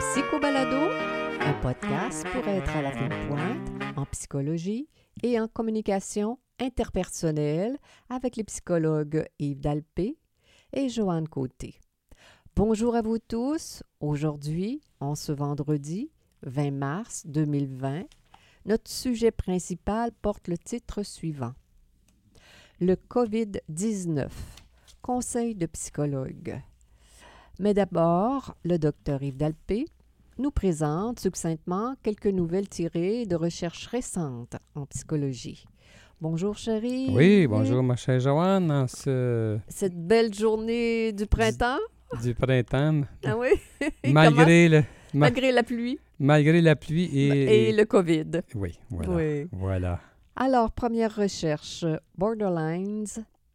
Psychobalado, un podcast pour être à la pointe en psychologie et en communication interpersonnelle avec les psychologues Yves Dalpé et Joanne Côté. Bonjour à vous tous. Aujourd'hui, en ce vendredi 20 mars 2020, notre sujet principal porte le titre suivant. Le COVID-19. Conseil de psychologue. Mais d'abord, le docteur Yves Dalpé nous présente succinctement quelques nouvelles tirées de recherches récentes en psychologie. Bonjour chérie. Oui, bonjour ma chère Joanne. En ce... Cette belle journée du printemps. Du printemps. Ah oui? malgré, le, malgré la pluie. Malgré la pluie et... Et le COVID. Oui, voilà. Oui. voilà. Alors, première recherche, borderlines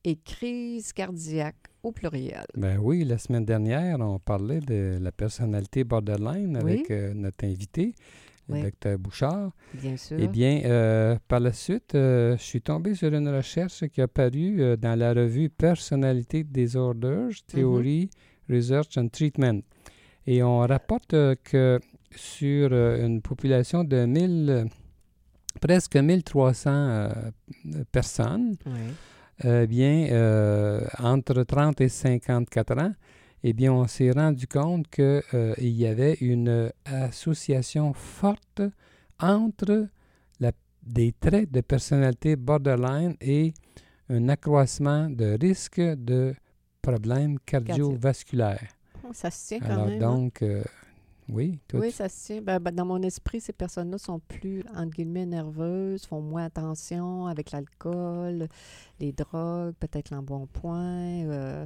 et crise cardiaque au pluriel. Ben oui, la semaine dernière, on parlait de la personnalité borderline avec euh, notre invité, le docteur Bouchard. Bien sûr. Eh bien, euh, par la suite, euh, je suis tombé sur une recherche qui a paru dans la revue Personality Disorders, Theory, Research and Treatment. Et on rapporte que sur une population de 1000, presque 1300 personnes, eh bien, euh, entre 30 et 54 ans, eh bien, on s'est rendu compte qu'il euh, y avait une association forte entre la, des traits de personnalité borderline et un accroissement de risque de problèmes cardiovasculaires. Oh, ça se tient quand Alors, même. Hein? Donc, euh, oui, Oui, ça se tient. Ben, ben, dans mon esprit, ces personnes-là sont plus, entre guillemets, nerveuses, font moins attention avec l'alcool, les drogues, peut-être l'embonpoint. Euh,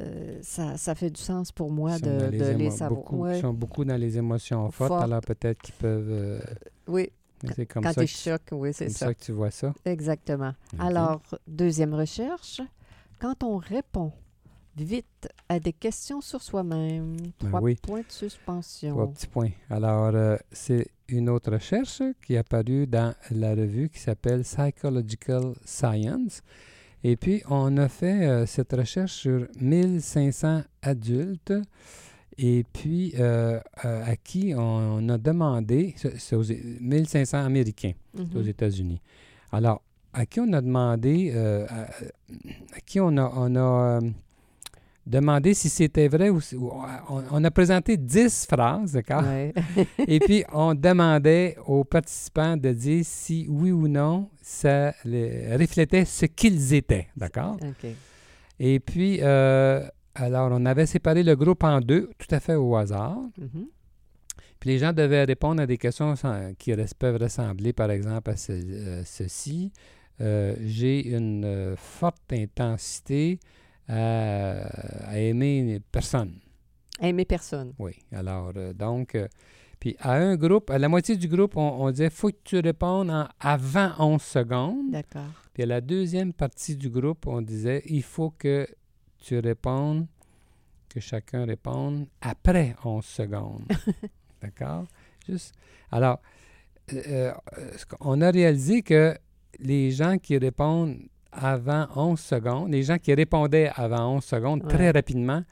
euh, ça, ça, fait du sens pour moi de, les, de les savoir. Ils sont beaucoup dans les émotions fortes, alors peut-être qu'ils peuvent... Euh, oui. C'est comme Quand ça. tu choques, oui, c'est ça. ça que tu vois ça. Exactement. Alors, deuxième recherche. Quand on répond vite à des questions sur soi-même. Ben Trois points de suspension. Trois petits points. Alors, euh, c'est une autre recherche qui est apparue dans la revue qui s'appelle Psychological Science. Et puis, on a fait euh, cette recherche sur 1500 adultes et puis euh, à qui on, a demandé, c'est aux 1500 Américains aux États-Unis. Alors, à qui on a demandé, à, à, qui on a, on a demander si c'était vrai ou, on, a présenté 10 phrases, d'accord? Et puis, on demandait aux participants de dire si oui ou non ça reflétait ce qu'ils étaient, d'accord? Et puis, euh, alors, on avait séparé le groupe en deux, tout à fait au hasard. Mm-hmm. Puis les gens devaient répondre à des questions qui peuvent ressembler, par exemple, à euh, ceci. Euh, j'ai une forte intensité à, aimer personne. Aimer personne. Oui. Alors, euh, donc, euh, puis à un groupe, à la moitié du groupe, on, disait faut que tu répondes en avant 11 secondes. D'accord. Puis à la deuxième partie du groupe, on disait il faut que tu répondes, que chacun réponde après 11 secondes. D'accord? Juste. Alors, euh, on a réalisé que les gens qui répondent avant 11 secondes, les gens qui répondaient avant 11 secondes très rapidement,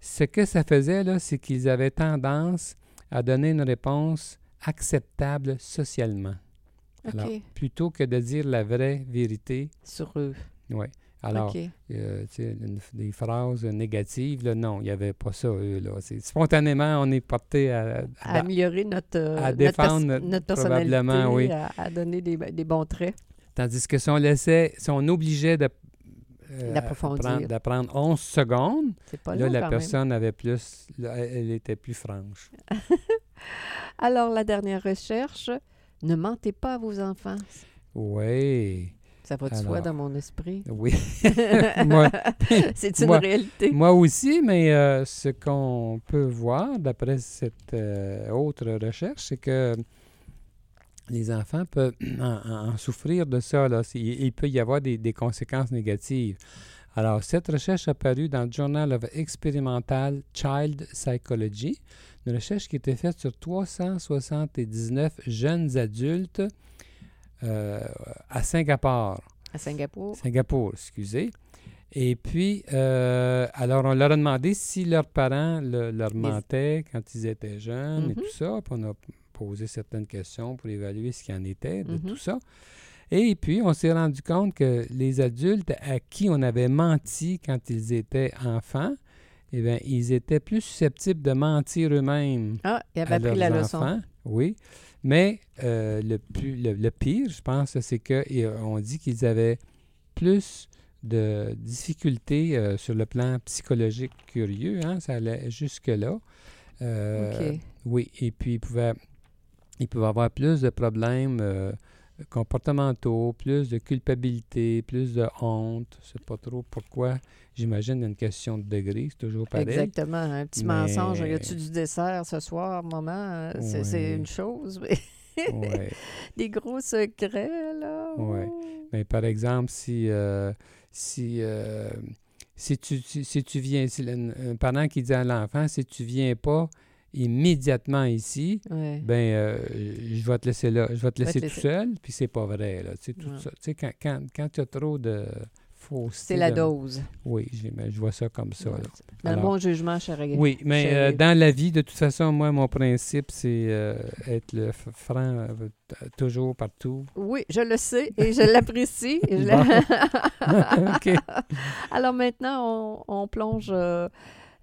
ce que ça faisait, là, c'est qu'ils avaient tendance à donner une réponse acceptable socialement. Alors, plutôt que de dire la vraie vérité. Sur eux. Oui. Alors, euh, des phrases négatives, là, non, il n'y avait pas ça, eux. Là. Spontanément, on est porté à, à, améliorer notre, à défendre notre, personnalité, probablement, oui. à, donner des, des bons traits. Tandis que si on laissait, si on obligeait de, euh, d'apprendre 11 secondes, pas là, la personne avait plus, elle était plus franche. Alors, la dernière recherche, ne mentez pas à vos enfants. Oui. Ça va de soi dans mon esprit. Oui. c'est une réalité. Moi aussi, mais euh, ce qu'on peut voir d'après cette euh, autre recherche, c'est que les enfants peuvent en, souffrir de ça. Là. Il, peut y avoir des, conséquences négatives. Alors, cette recherche a paru dans le Journal of Experimental Child Psychology, une recherche qui été faite sur 379 jeunes adultes euh, à Singapour. À Singapour. Singapour, excusez. Et puis, euh, alors, on leur a demandé si leurs parents le- leur mentaient quand ils étaient jeunes et Mhm. tout ça. Puis on a posé certaines questions pour évaluer ce qu'il en était de Mhm. tout ça. Et puis, on s'est rendu compte que les adultes à qui on avait menti quand ils étaient enfants, eh bien, ils étaient plus susceptibles de mentir eux-mêmes Ah, il à avait appris la leçon. enfants. Oui. Mais euh, le, plus, le, le pire, je pense, c'est qu'on dit qu'ils avaient plus de difficultés euh, sur le plan psychologique curieux. Hein, ça allait jusque-là. Euh, OK. Oui, et puis ils pouvaient, ils pouvaient avoir plus de problèmes euh, comportementaux, plus de culpabilité, plus de honte. Je sais pas trop pourquoi. J'imagine une question de degré, c'est toujours pareil. Exactement. Un petit Mais- mensonge. Y a-tu du dessert ce soir, maman? C'est Ouais. une chose, mais Ouais. des gros secrets, là. Oh. Mais par exemple, si, euh, si, euh, si, tu, si, si tu viens, si un parent qui dit à l'enfant, si tu viens pas immédiatement ici, Ouais. ben euh, je vais te laisser là, je vais te Va te laisser tout laisser. seul, puis c'est pas vrai. Là, tu sais, tout Ouais. ça. Tu sais, quand, quand, quand tu as trop de fausseté... C'est la de- dose. Oui, ben, je vois ça comme ça. Dans le Alors- bon jugement, cher Oui, mais euh, dans la vie, de toute façon, moi, mon principe, c'est euh, être le franc euh, toujours, partout. Oui, je le sais et je l'apprécie. OK. Alors maintenant, on, on plonge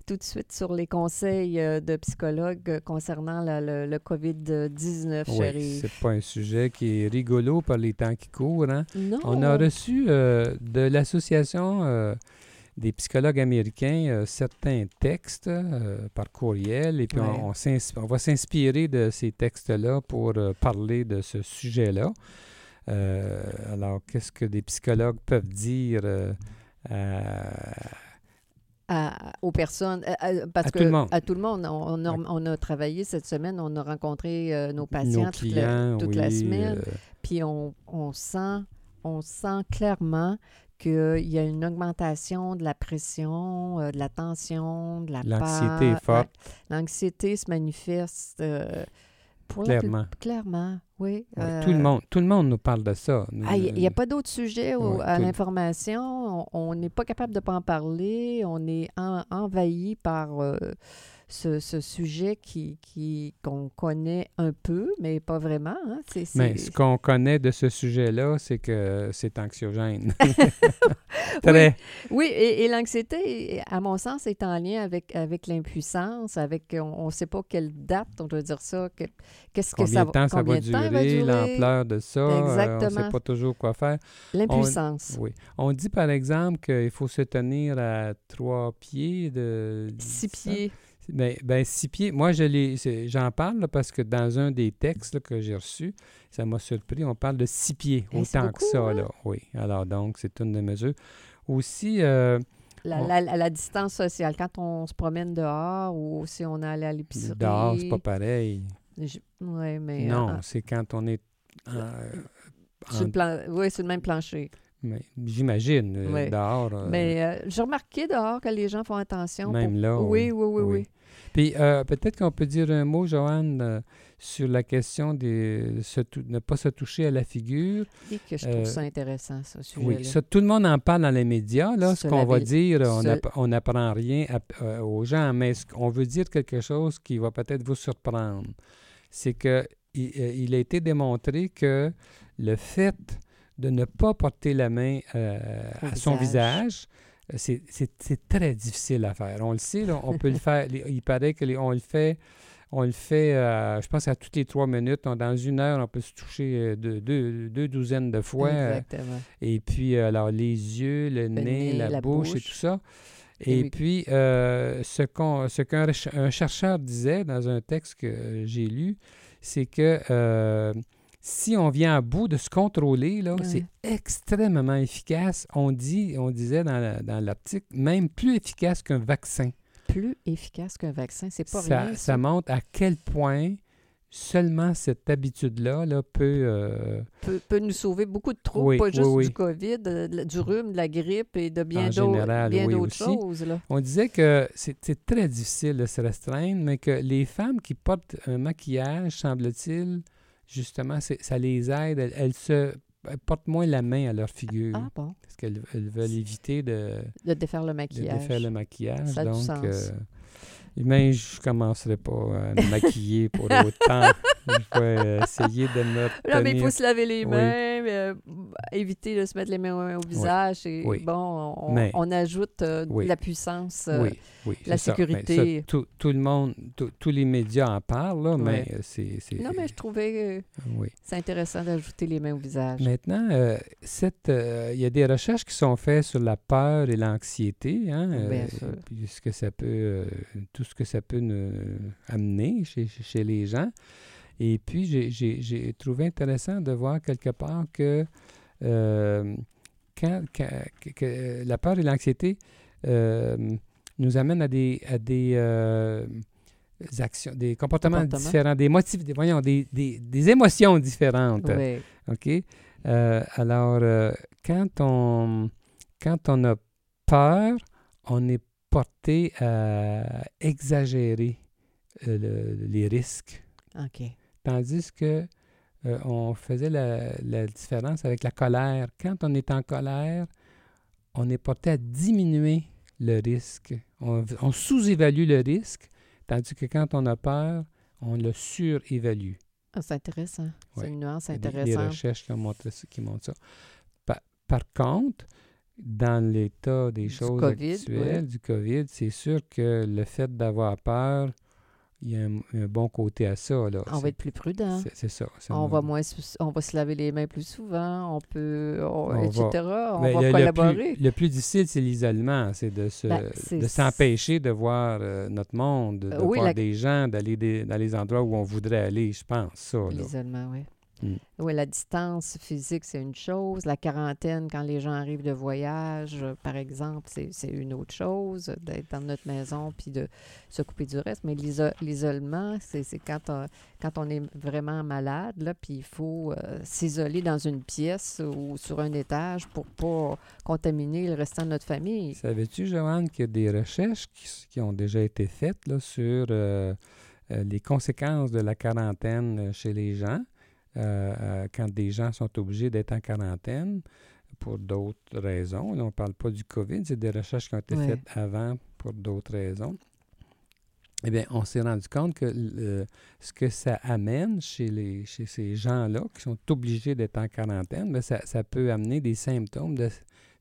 tout de suite sur les conseils euh, de psychologues concernant la- le, le COVID-19, Oui, chérie. c'est pas un sujet qui est rigolo par les temps qui courent. hein. Non. On a reçu euh, de l'Association euh, des psychologues américains euh, certains textes par courriel et puis Ouais. on, on va s'inspirer de ces textes-là pour parler de ce sujet-là. Alors, qu'est-ce que des psychologues peuvent dire à- à- aux personnes, à- parce À que tout le monde. à tout le monde, on, on a, on a travaillé cette semaine, on a rencontré euh, nos patients nos toute, la, semaine, euh, puis on, on sent, on sent clairement qu'il y a une augmentation de la pression, euh, de la tension, de la L'anxiété est forte. La- L'anxiété se manifeste pour clairement. clairement, oui. Euh, tout, le monde, tout le monde nous parle de ça. Ah, Il n'y a pas d'autre sujet à l'information. On- On n'est pas capable de pas en parler. On est en- envahi par euh, ce, ce sujet qui qui- qu'on connaît un peu, mais pas vraiment. hein? C'est- c'est- Mais ce qu'on connaît de ce sujet-là, c'est que c'est anxiogène. Très. Oui, et, et l'anxiété, à mon sens, est en lien avec, avec l'impuissance, avec on ne sait pas quelle date, on doit dire ça, que- qu'est-ce que Combien ça de temps ça va de temps durer, l'ampleur de ça, euh, on ne sait pas toujours quoi faire. L'impuissance. Oui. On dit par exemple qu'il faut se tenir à trois pieds de... Six pieds. Ben, ben, six pieds. Moi, je c'est- j'en parle là, parce que dans un des textes là, que j'ai reçus, ça m'a surpris, on parle de six pieds, Eh, c'est autant que ça. hein? Là. Oui. Alors, donc, c'est une des mesures. Aussi, euh, La, On- la- distance sociale, quand on se promène dehors ou si on est allé à l'épicerie. dehors, c'est pas pareil. Oui, mais. non, euh, c'est quand on est... sur le plan... Oui, sur le même plancher. J'imagine, euh, dehors. euh, Mais euh, j'ai remarqué dehors que les gens font attention. Même pour- là, Oui, oui, oui, oui. oui. Puis euh, peut-être qu'on peut dire un mot, Joanne, euh, sur la question de ne pas se toucher à la figure. Et que je trouve Euh, ça intéressant, sujet-là. Oui, ça, tout le monde en parle dans les médias. Là, ce qu'on va dire, on on n'apprend rien à- euh, aux gens, mais ce qu'on veut dire quelque chose qui va peut-être vous surprendre. C'est que il, il a été démontré que le fait de ne pas porter la main à son visage. C'est- très difficile à faire. On le sait, là, on peut le faire. Il paraît que les- on le fait. On le fait, euh, je pense, à toutes les trois minutes. Dans une heure, on peut se toucher euh, deux, deux- deux douzaines de fois. Exactement. et puis, euh, alors, les yeux, le, nez, nez, la, la bouche, et tout ça. Et puis, euh, ce qu'on qu'un chercheur disait dans un texte que j'ai lu, c'est que euh, si on vient à bout de se contrôler, là, Ouais. c'est extrêmement efficace. On dit, on disait dans l'article, même plus efficace qu'un vaccin. Plus efficace qu'un vaccin, c'est pas ça, rien. ça montre à quel point seulement cette habitude-là là, peut... euh, peut, peut nous sauver beaucoup de troubles, Oui, pas juste oui. du COVID, de- de- du rhume, de la grippe et de bien En d'autres choses. Là. On disait que c'est très difficile de se restreindre, mais que les femmes qui portent un maquillage, semble-t-il, justement, c'est- ça les aide. Elles, elles se elles portent moins la main à leur figure Ah bon, parce qu'elles elles veulent éviter de, de défaire le de maquillage. défaire le maquillage. Ça a du donc, sens. euh, mais je commencerai pas à me maquiller pour autant. Je vais euh, essayer de me Non, mais il faut se laver les Oui. mains, euh, éviter de se mettre les mains au visage. Et Oui. bon, on, Mais- on ajoute euh, Oui. la puissance. euh, oui, oui, la ça. Sécurité. ça, tout, tout le monde, tout- tous les médias en parlent, là, mais euh, c'est... c'est- Non, mais je trouvais que Oui. c'est intéressant d'ajouter les mains au visage. Maintenant, euh, cette, euh, il y a des recherches qui sont faites sur la peur et l'anxiété, hein, euh, Bien sûr. puis ce que ça peut, euh, tout ce que ça peut nous amener chez- chez les gens. Et puis, j'ai- trouvé intéressant de voir quelque part que, euh, quand, quand- que- la peur et l'anxiété euh, nous amènent à des, à des euh, actions, des comportements, Comportements. différents, des motifs, des, voyons, des, des- des émotions différentes. Oui. OK? Alors, quand, on, quand on a peur, on est porté à exagérer le- les risques. OK. Tandis que euh, on faisait la, la différence avec la colère. Quand on est en colère, on est porté à diminuer le risque. On, on sous-évalue le risque, tandis que quand on a peur, on le surévalue. Ah, c'est intéressant. C'est une nuance Il y a des- intéressante. recherches qui, ont montré ça- qui montrent ça. Pa- Par, contre, dans l'état des Du choses COVID, actuelles, du COVID, c'est sûr que le fait d'avoir peur, il y a un, un bon côté à ça. Là. On va être plus prudent. c'est- ça. On va moins, se- on va se laver les mains plus souvent, on peut, on- On etc. va- on Ben, va le- le, collaborer. plus, le plus difficile, c'est l'isolement. C'est de se- Ben, c'est- de s'empêcher de voir euh, notre monde, de oui, voir la- des gens, d'aller dans les endroits où on voudrait aller, je pense. L'isolement, oui. Mm. Oui, la distance physique, c'est une chose. La quarantaine, quand les gens arrivent de voyage, euh, par exemple, c'est une autre chose, d'être dans notre maison puis de se couper du reste. Mais l'iso- l'isolement, c'est quand, on- quand on est vraiment malade, là, puis il faut euh, s'isoler dans une pièce ou sur un étage pour pas contaminer le restant de notre famille. Savais-tu, Joanne, qu'il y a des recherches qui, ont déjà été faites là, sur euh, les conséquences de la quarantaine chez les gens, euh, euh, quand des gens sont obligés d'être en quarantaine pour d'autres raisons. Là, on ne parle pas du COVID, c'est des recherches qui ont été Ouais. faites avant pour d'autres raisons. Eh bien, on s'est rendu compte que ce que ça amène chez, les, chez ces gens-là qui sont obligés d'être en quarantaine, bien, ça, ça peut amener des symptômes de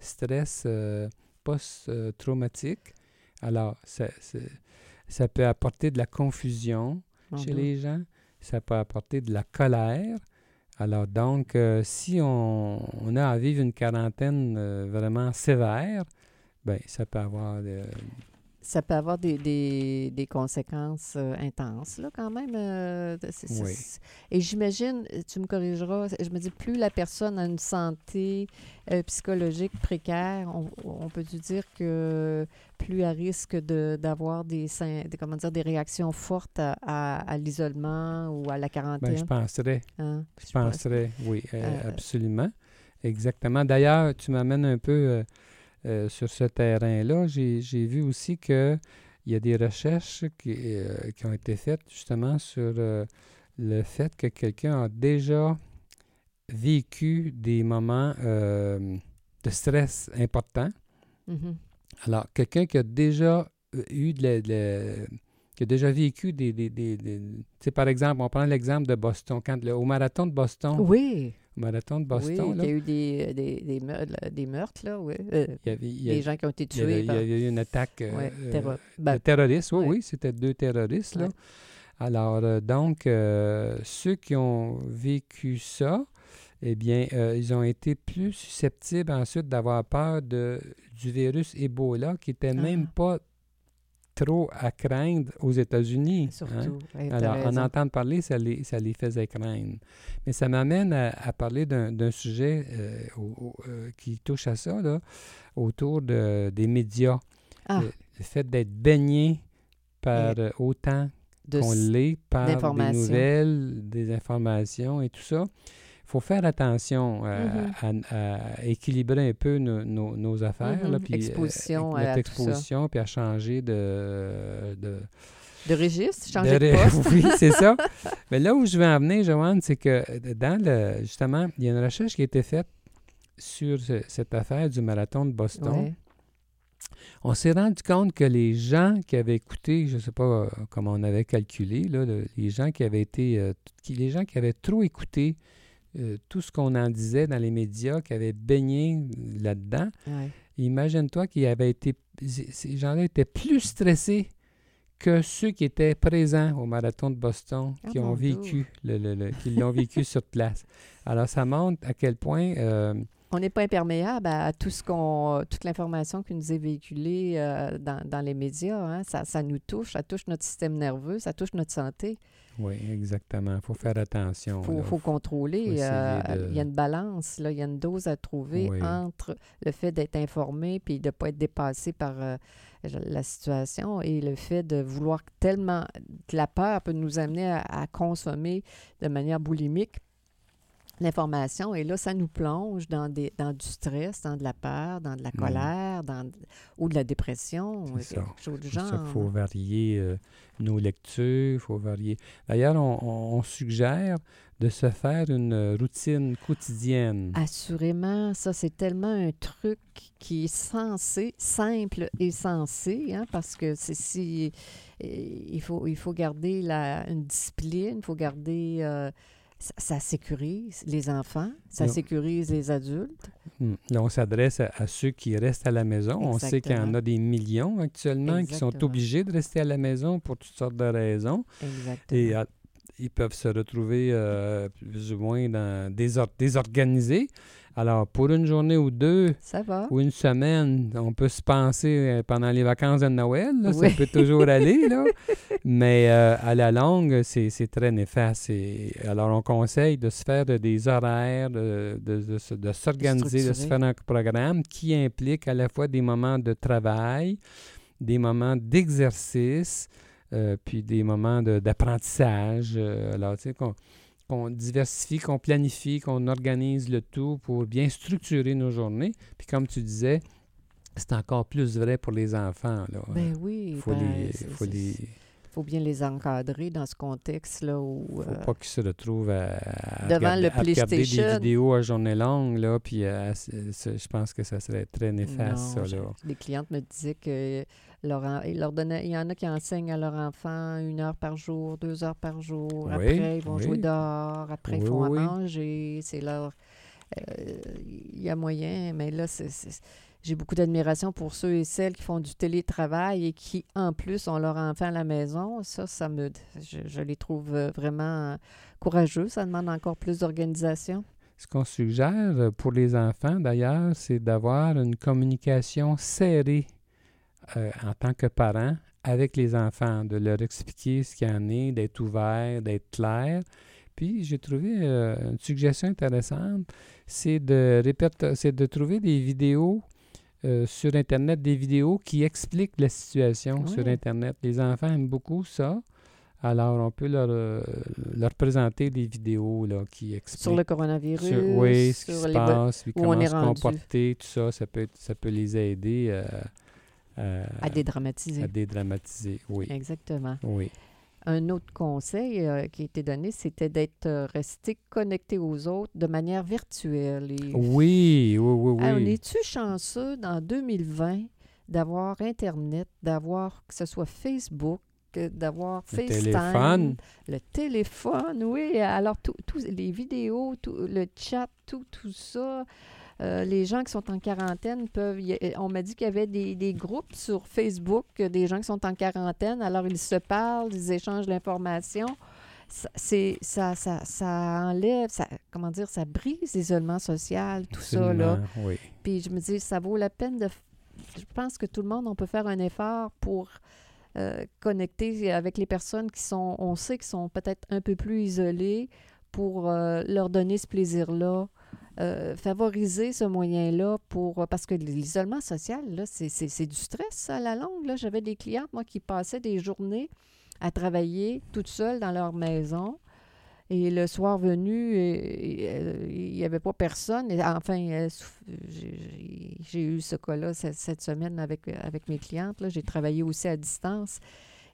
stress euh, post-traumatique. Alors, ça, ça- ça peut apporter de la confusion On chez les gens, ça peut apporter de la colère. Alors, donc, euh, si on, a à vivre une quarantaine euh, vraiment sévère, ben, ça peut avoir euh, Ça peut avoir des, des, des conséquences euh, intenses, là, quand même. euh, c'est- c'est- Oui. c'est- Et j'imagine, euh, tu me corrigeras, je me dis, plus la personne a une santé euh, psychologique précaire, on, on peut-tu dire que plus elle risque de- d'avoir des, des, comment dire, des réactions fortes à, à- à l'isolement ou à la ben, quarantaine? je penserais, hein? je Je pense- penserais, oui, absolument. Exactement. D'ailleurs, tu m'amènes un peu euh, sur ce terrain-là. J'ai vu aussi qu'il y a des recherches qui, euh, qui ont été faites justement sur euh, le fait que quelqu'un a déjà vécu des moments de stress importants. Mhm. Alors, quelqu'un qui a déjà eu de la- de la- qui a déjà vécu des... des, des- des- tu sais, par exemple, on prend l'exemple de Boston. Quand le- au marathon de Boston, Oui, marathon de oui, Boston, il y a eu des, des, des, meurtres, des meurtres, là, oui. Euh, il y avait, il y a- des gens qui ont été tués il y par... a eu une attaque euh, Ouais, euh, terro- de ben, terroristes. Oui, ouais. oui, c'était deux terroristes. Là. Ouais. Alors, euh, donc, euh, ceux qui ont vécu ça, eh bien, euh, ils ont été plus susceptibles ensuite d'avoir peur de, du virus Ebola, qui n'était même Ah. pas trop à craindre aux États-Unis. hein? Surtout. Alors, en entendre parler, ça les, ça les faisait craindre. Mais ça m'amène à, à parler d'un sujet euh, au- au- euh, qui touche à ça, là, autour de, des médias. Ah, Le, le fait d'être baigné par autant qu'on l'est, par des nouvelles, des informations et tout ça. Il faut faire attention à, Mhm. à- à équilibrer un peu nos, nos- nos affaires. là, Mhm. puis, euh, Exposition notre à tout ça. exposition, puis à changer de, de, De registre, changer De de, poste. oui, c'est ça. Mais là où je veux en venir, Joanne, c'est que euh, dans le, justement, il y a une recherche qui a été faite sur ce- cette affaire du marathon de Boston. Ouais. On s'est rendu compte que les gens qui avaient écouté, je ne sais pas euh, comment on avait calculé, là, le- les gens qui avaient été, euh, qui- les gens qui avaient trop écouté euh, tout ce qu'on en disait dans les médias, qui avaient baigné là-dedans, Ouais. imagine-toi qu'ils avaient été, ces gens-là étaient plus stressés que ceux qui étaient présents au marathon de Boston, Ah, qui ont vécu, le, le- le- qui l'ont vécu sur place. Alors, ça montre à quel point euh, On n'est pas imperméable à, à tout ce qu'on, toute l'information qui nous est véhiculée euh, dans, dans les médias. hein. Ça, ça nous touche, ça touche notre système nerveux, ça touche notre santé. oui, exactement. Il faut faire attention. Il faut, contrôler. faut euh, de- Il y a une balance, là, il y a une dose à trouver Oui. entre le fait d'être informé puis de ne pas être dépassé par euh, la situation et le fait de vouloir tellement. que la peur peut nous amener à, à consommer de manière boulimique l'information. Et là, ça nous plonge dans, des, dans du stress, dans de la peur, dans de la Mm. colère, dans, ou de la dépression, ou quelque chose du genre. qu'il faut varier euh, nos lectures, il faut varier. D'ailleurs, on, suggère de se faire une euh, routine quotidienne. Assurément, ça c'est tellement un truc qui est censé, simple et sensé, hein, parce que c'est si euh, il faut il faut garder la, une discipline, il faut garder euh, ça, ça sécurise les enfants, ça Non. sécurise les adultes. Hmm. Là, on s'adresse à, à ceux qui restent à la maison. On sait qu'il y en a des millions actuellement qui sont obligés de rester à la maison pour toutes sortes de raisons. Exactement. Et ah, ils peuvent se retrouver euh, plus ou moins dans, désor- désorganisés. Alors, pour une journée ou deux, ça va. ou une semaine, on peut se penser euh, pendant les vacances de Noël, là, Oui. ça peut toujours aller, là. mais euh, à la longue, c'est très néfaste. Et alors, on conseille de se faire de- des horaires, de, de- de se- de s'organiser, de, se faire un programme qui implique à la fois des moments de travail, des moments d'exercice, euh, puis des moments d'apprentissage. Alors, tu sais, qu'on diversifie, qu'on planifie, qu'on organise le tout pour bien structurer nos journées. Puis comme tu disais, c'est encore plus vrai pour les enfants. Là. Ben oui, faut ben, les, faut c'est- les, faut bien les encadrer dans ce contexte-là où faut euh, pas qu'ils se retrouvent à, à Devant regarder, le à regarder des vidéos à journée longue, là, puis à- je pense que ça serait très néfaste, Non, ça, là. Les clientes me disaient que leur ils leur donnaient- il y en a qui enseignent à leur enfant une heure par jour, deux heures par jour. Oui, après, ils vont oui. jouer dehors. Après, Oui, ils font à manger. C'est leur. euh, Il y a moyen, mais là, c'est- c'est- j'ai beaucoup d'admiration pour ceux et celles qui font du télétravail et qui, en plus, ont leur enfant à la maison. Ça, ça me. Je, je les trouve euh, vraiment courageux. Ça demande encore plus d'organisation. Ce qu'on suggère pour les enfants, d'ailleurs, c'est d'avoir une communication serrée euh, en tant que parent avec les enfants, de leur expliquer ce qu'il y en est, d'être ouvert, d'être clair. Puis j'ai trouvé euh, une suggestion intéressante, c'est de, répéter- c'est de trouver des vidéos euh, sur Internet, des vidéos qui expliquent la situation sur. Internet. Les enfants aiment beaucoup ça. Alors, on peut leur, euh, leur présenter des vidéos là, qui expliquent Sur le coronavirus. sur- oui, ce qui se passe, où comment on est se rendu. comporter, tout ça, ça peut, être- ça peut les aider euh, à, dédramatiser. à dédramatiser. Oui, Exactement. oui. Un autre conseil euh, qui a été donné, c'était d'être euh, resté connecté aux autres de manière virtuelle. Et- Oui, oui, oui, Ah, on oui. est-tu chanceux dans 2020 d'avoir Internet, d'avoir que ce soit Facebook, d'avoir Le FaceTime, téléphone. le téléphone, oui. Alors, tous les vidéos, tout, le chat, tout, tout ça. Euh, les gens qui sont en quarantaine peuvent. a- on m'a dit qu'il y avait des, des groupes sur Facebook, euh, des gens qui sont en quarantaine. Alors, ils se parlent, ils échangent l'information. Ça, c'est, ça, ça, ça enlève, ça, comment dire, ça brise l'isolement social, tout ça, là. Oui. Puis je me dis, ça vaut la peine de. Je pense que tout le monde, on peut faire un effort pour euh, connecter avec les personnes qui sont, on sait, qui sont peut-être un peu plus isolées, pour euh, leur donner ce plaisir-là. Euh, favoriser ce moyen-là pour. Parce que l'isolement social, c'est, du stress, à la longue. J'avais des clientes, moi, qui passaient des journées à travailler toutes seules dans leur maison. Et le soir venu, euh, euh, il n'y avait pas personne. Et enfin, j'ai- eu ce cas-là cette, semaine avec, avec mes clientes. J'ai travaillé aussi à distance.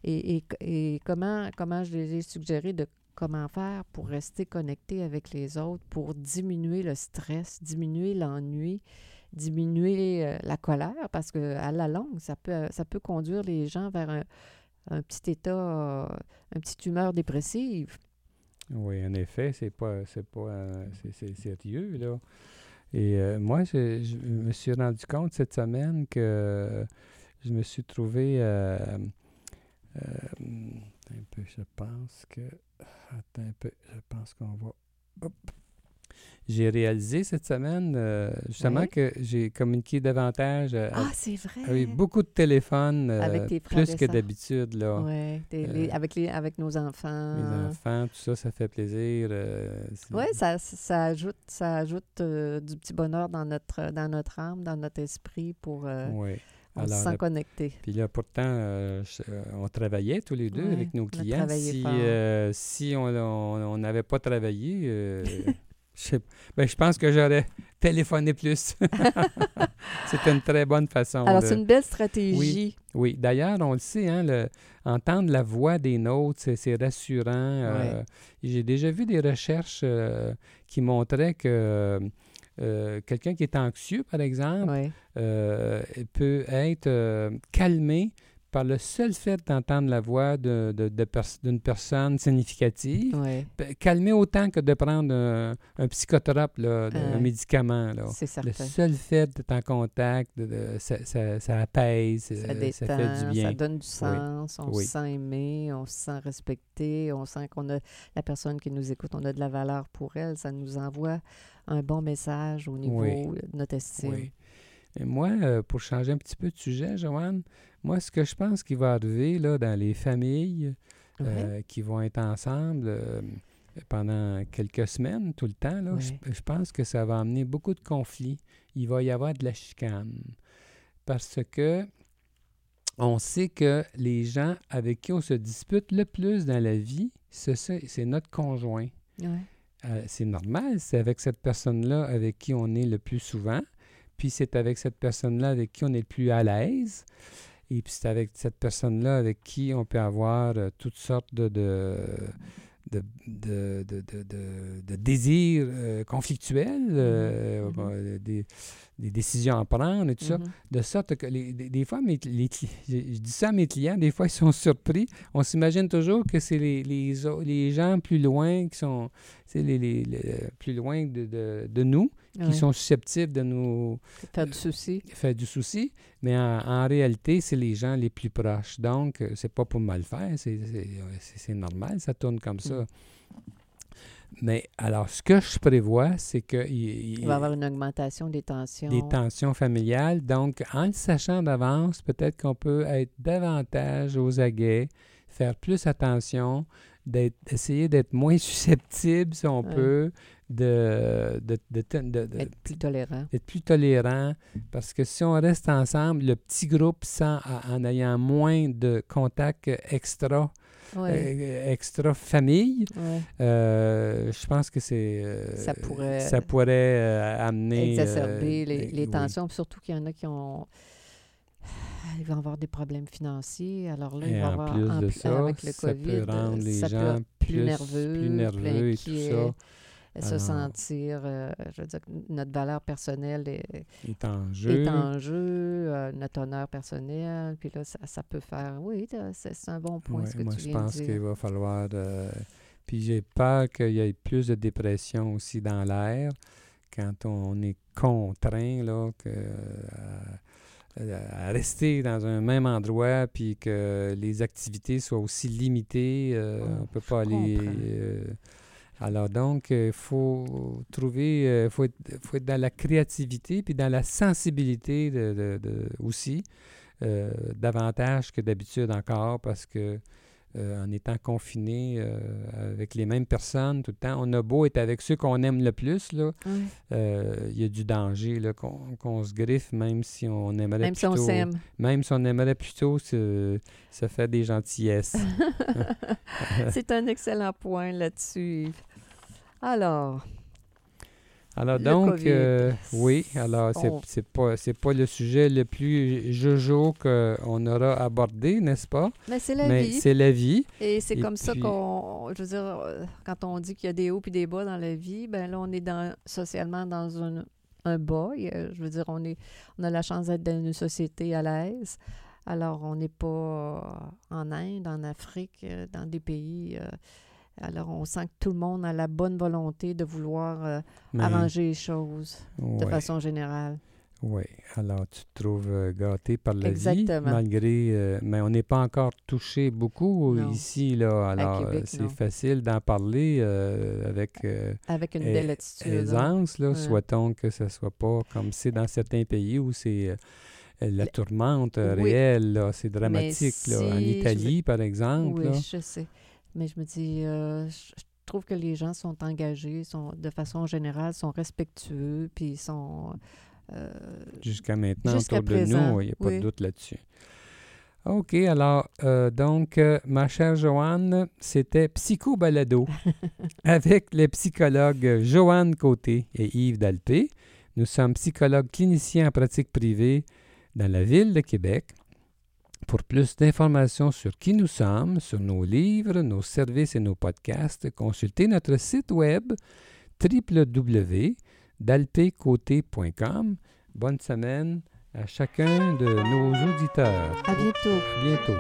Et, et- et comment, comment je les ai suggéré de comment faire pour rester connecté avec les autres, pour diminuer le stress, diminuer l'ennui, diminuer euh, la colère, parce que à la longue, ça peut, ça peut conduire les gens vers un, petit état, euh, une petite humeur dépressive. Oui, en effet, c'est pas, c'est pas, euh, c'est, sérieux, là. Et euh, moi, je, me suis rendu compte cette semaine que je me suis trouvé, euh, euh, un peu, je pense que, attends un peu, je pense qu'on va, hop. J'ai réalisé cette semaine, euh, justement, que j'ai communiqué davantage euh, Ah, c'est vrai! avec beaucoup de téléphones, euh, Avec tes frères plus que d'habitude, là. Les- Euh, avec, les, avec nos enfants. Les enfants, tout ça, ça fait plaisir. Oui, ça, ça ajoute, ça ajoute du petit bonheur dans notre, dans notre âme, dans notre esprit pour Oui. On se Alors, sent la- connecté. Puis là, pourtant, euh, je- euh, on travaillait tous les deux avec nos clients. Si, euh, si on n'avait pas travaillé, euh, je, ben, je pense que j'aurais téléphoné plus. C'est une très bonne façon. Alors, de- c'est une belle stratégie. Oui, d'ailleurs, on le sait, hein, le- entendre la voix des nôtres, c'est, rassurant. J'ai déjà vu des recherches qui montraient que euh, quelqu'un qui est anxieux, par exemple, euh, peut être euh, calmé par le seul fait d'entendre la voix de- de- de pers- d'une personne significative. Ouais, P- Calmer autant que de prendre un, un psychotrope, là, un médicament. Là. Le seul fait d'être en contact, ça, ça- ça apaise, Ça euh, détend, ça fait du bien. ça donne du sens, on Oui. se sent aimé, on se sent respecté, on sent qu'on a la personne qui nous écoute, on a de la valeur pour elle, ça nous envoie un bon message au niveau Oui. de notre estime. Et moi, euh, pour changer un petit peu de sujet, Joanne, moi, ce que je pense qui va arriver là, dans les familles Ouais. euh, qui vont être ensemble euh, pendant quelques semaines, tout le temps, là, je, Ouais. je pense que ça va amener beaucoup de conflits. Il va y avoir de la chicane. Parce que on sait que les gens avec qui on se dispute le plus dans la vie, c'est notre conjoint. Ouais. Euh, c'est normal, c'est avec cette personne-là avec qui on est le plus souvent, puis c'est avec cette personne-là avec qui on est le plus à l'aise, et puis c'est avec cette personne-là avec qui on peut avoir euh, toutes sortes de, de, de, de, de- désirs euh, conflictuels, euh, Mhm. des, des décisions à prendre et tout ça. Mhm. De sorte que les- des, des fois, mes, les je, dis ça à mes clients, des fois, ils sont surpris. On s'imagine toujours que c'est les, les, les gens plus loin qui sont c'est les, les- les- plus loin de, de, de nous, qui Ouais. sont susceptibles de nous Faire du souci. faire du souci. Mais en, en réalité, c'est les gens les plus proches. Donc, euh, c'est pas pour mal faire, c'est normal, ça tourne comme ça. Mm. Mais alors, ce que je prévois, c'est que il- va y avoir une augmentation des tensions. des tensions familiales. Donc, en le sachant d'avance, peut-être qu'on peut être davantage aux aguets, faire plus attention, d'être, essayer d'être moins susceptible, si on Ouais. peut, de, de, de- de- de- de- Être plus tolérant. d'être plus tolérant. Parce que si on reste ensemble, le petit groupe, sans, en ayant moins de contacts extra, euh, extra famille, ouais. euh, je pense que c'est... euh, Ça pourrait ça pourrait amener... Exacerber les, les oui. tensions, surtout qu'il y en a qui ont. Ils vont avoir des problèmes financiers. Alors là, il Et va y en avoir, plus en de plus- ça, avec le ça COVID, peut rendre les ça gens plus, plus- nerveux, plus nerveux et tout ça. Se sentir, euh, je veux dire, notre valeur personnelle est, est en jeu. est en jeu, euh, notre honneur personnel. Puis là, ça, ça peut faire. Oui, c'est un bon point Ouais, ce que moi, tu je viens pense de qu'il va falloir... euh, puis j'ai peur qu'il y ait plus de dépression aussi dans l'air quand on est contraint là, que, à, à rester dans un même endroit puis que les activités soient aussi limitées. euh, Oh, on peut je pas aller... euh, alors donc, il faut trouver, il faut, être, faut être dans la créativité puis dans la sensibilité de, de- de- aussi, euh, davantage que d'habitude encore, parce que euh, en étant confiné euh, avec les mêmes personnes tout le temps, on a beau être avec ceux qu'on aime le plus, là, euh, il y a du danger là, qu'on qu'on se griffe, même si on aimerait Même si on plutôt, s'aime. même si on aimerait plutôt se, se faire des gentillesses. C'est un excellent point là-dessus. Alors, Alors Le donc, euh, oui, alors c'est c'est pas, c'est pas le sujet le plus jojo qu'on aura abordé, n'est-ce pas? Mais c'est la Mais vie. c'est la vie. Et c'est Et comme ça qu'on, je veux dire, euh, quand on dit qu'il y a des hauts et des bas dans la vie, ben là, on est dans, socialement dans un, un bas. Je veux dire, on, est, on a la chance d'être dans une société à l'aise. Alors, on n'est pas en Inde, en Afrique, euh, dans des pays. euh, alors, on sent que tout le monde a la bonne volonté de vouloir euh, Mais, arranger les choses de ouais, façon générale. ouais. Alors tu te trouves euh, gâté par la vie, malgré... euh, mais on n'est pas encore touché beaucoup Non. ici, là. Alors c'est facile d'en parler euh, avec... euh, Avec une belle attitude. hein. aisance, là, Ouais. souhaitons que ce soit pas comme c'est dans certains pays où c'est la tourmente Oui. réelle, c'est dramatique. là. En je Italie, par exemple, Oui, là, je sais. Mais je me dis, euh, je trouve que les gens sont engagés, sont de façon générale, sont respectueux, puis sont. euh, jusqu'à maintenant, autour de nous, il n'y a pas oui. de doute là-dessus. OK, alors, euh, donc, euh, ma chère Joanne, c'était Psycho Balado avec les psychologues Joanne Côté et Yves Dalpé. Nous sommes psychologues cliniciens en pratique privée dans la ville de Québec. Pour plus d'informations sur qui nous sommes, sur nos livres, nos services et nos podcasts, consultez notre site web www.dalpécoté.com. Bonne semaine à chacun de nos auditeurs. à bientôt. À bientôt.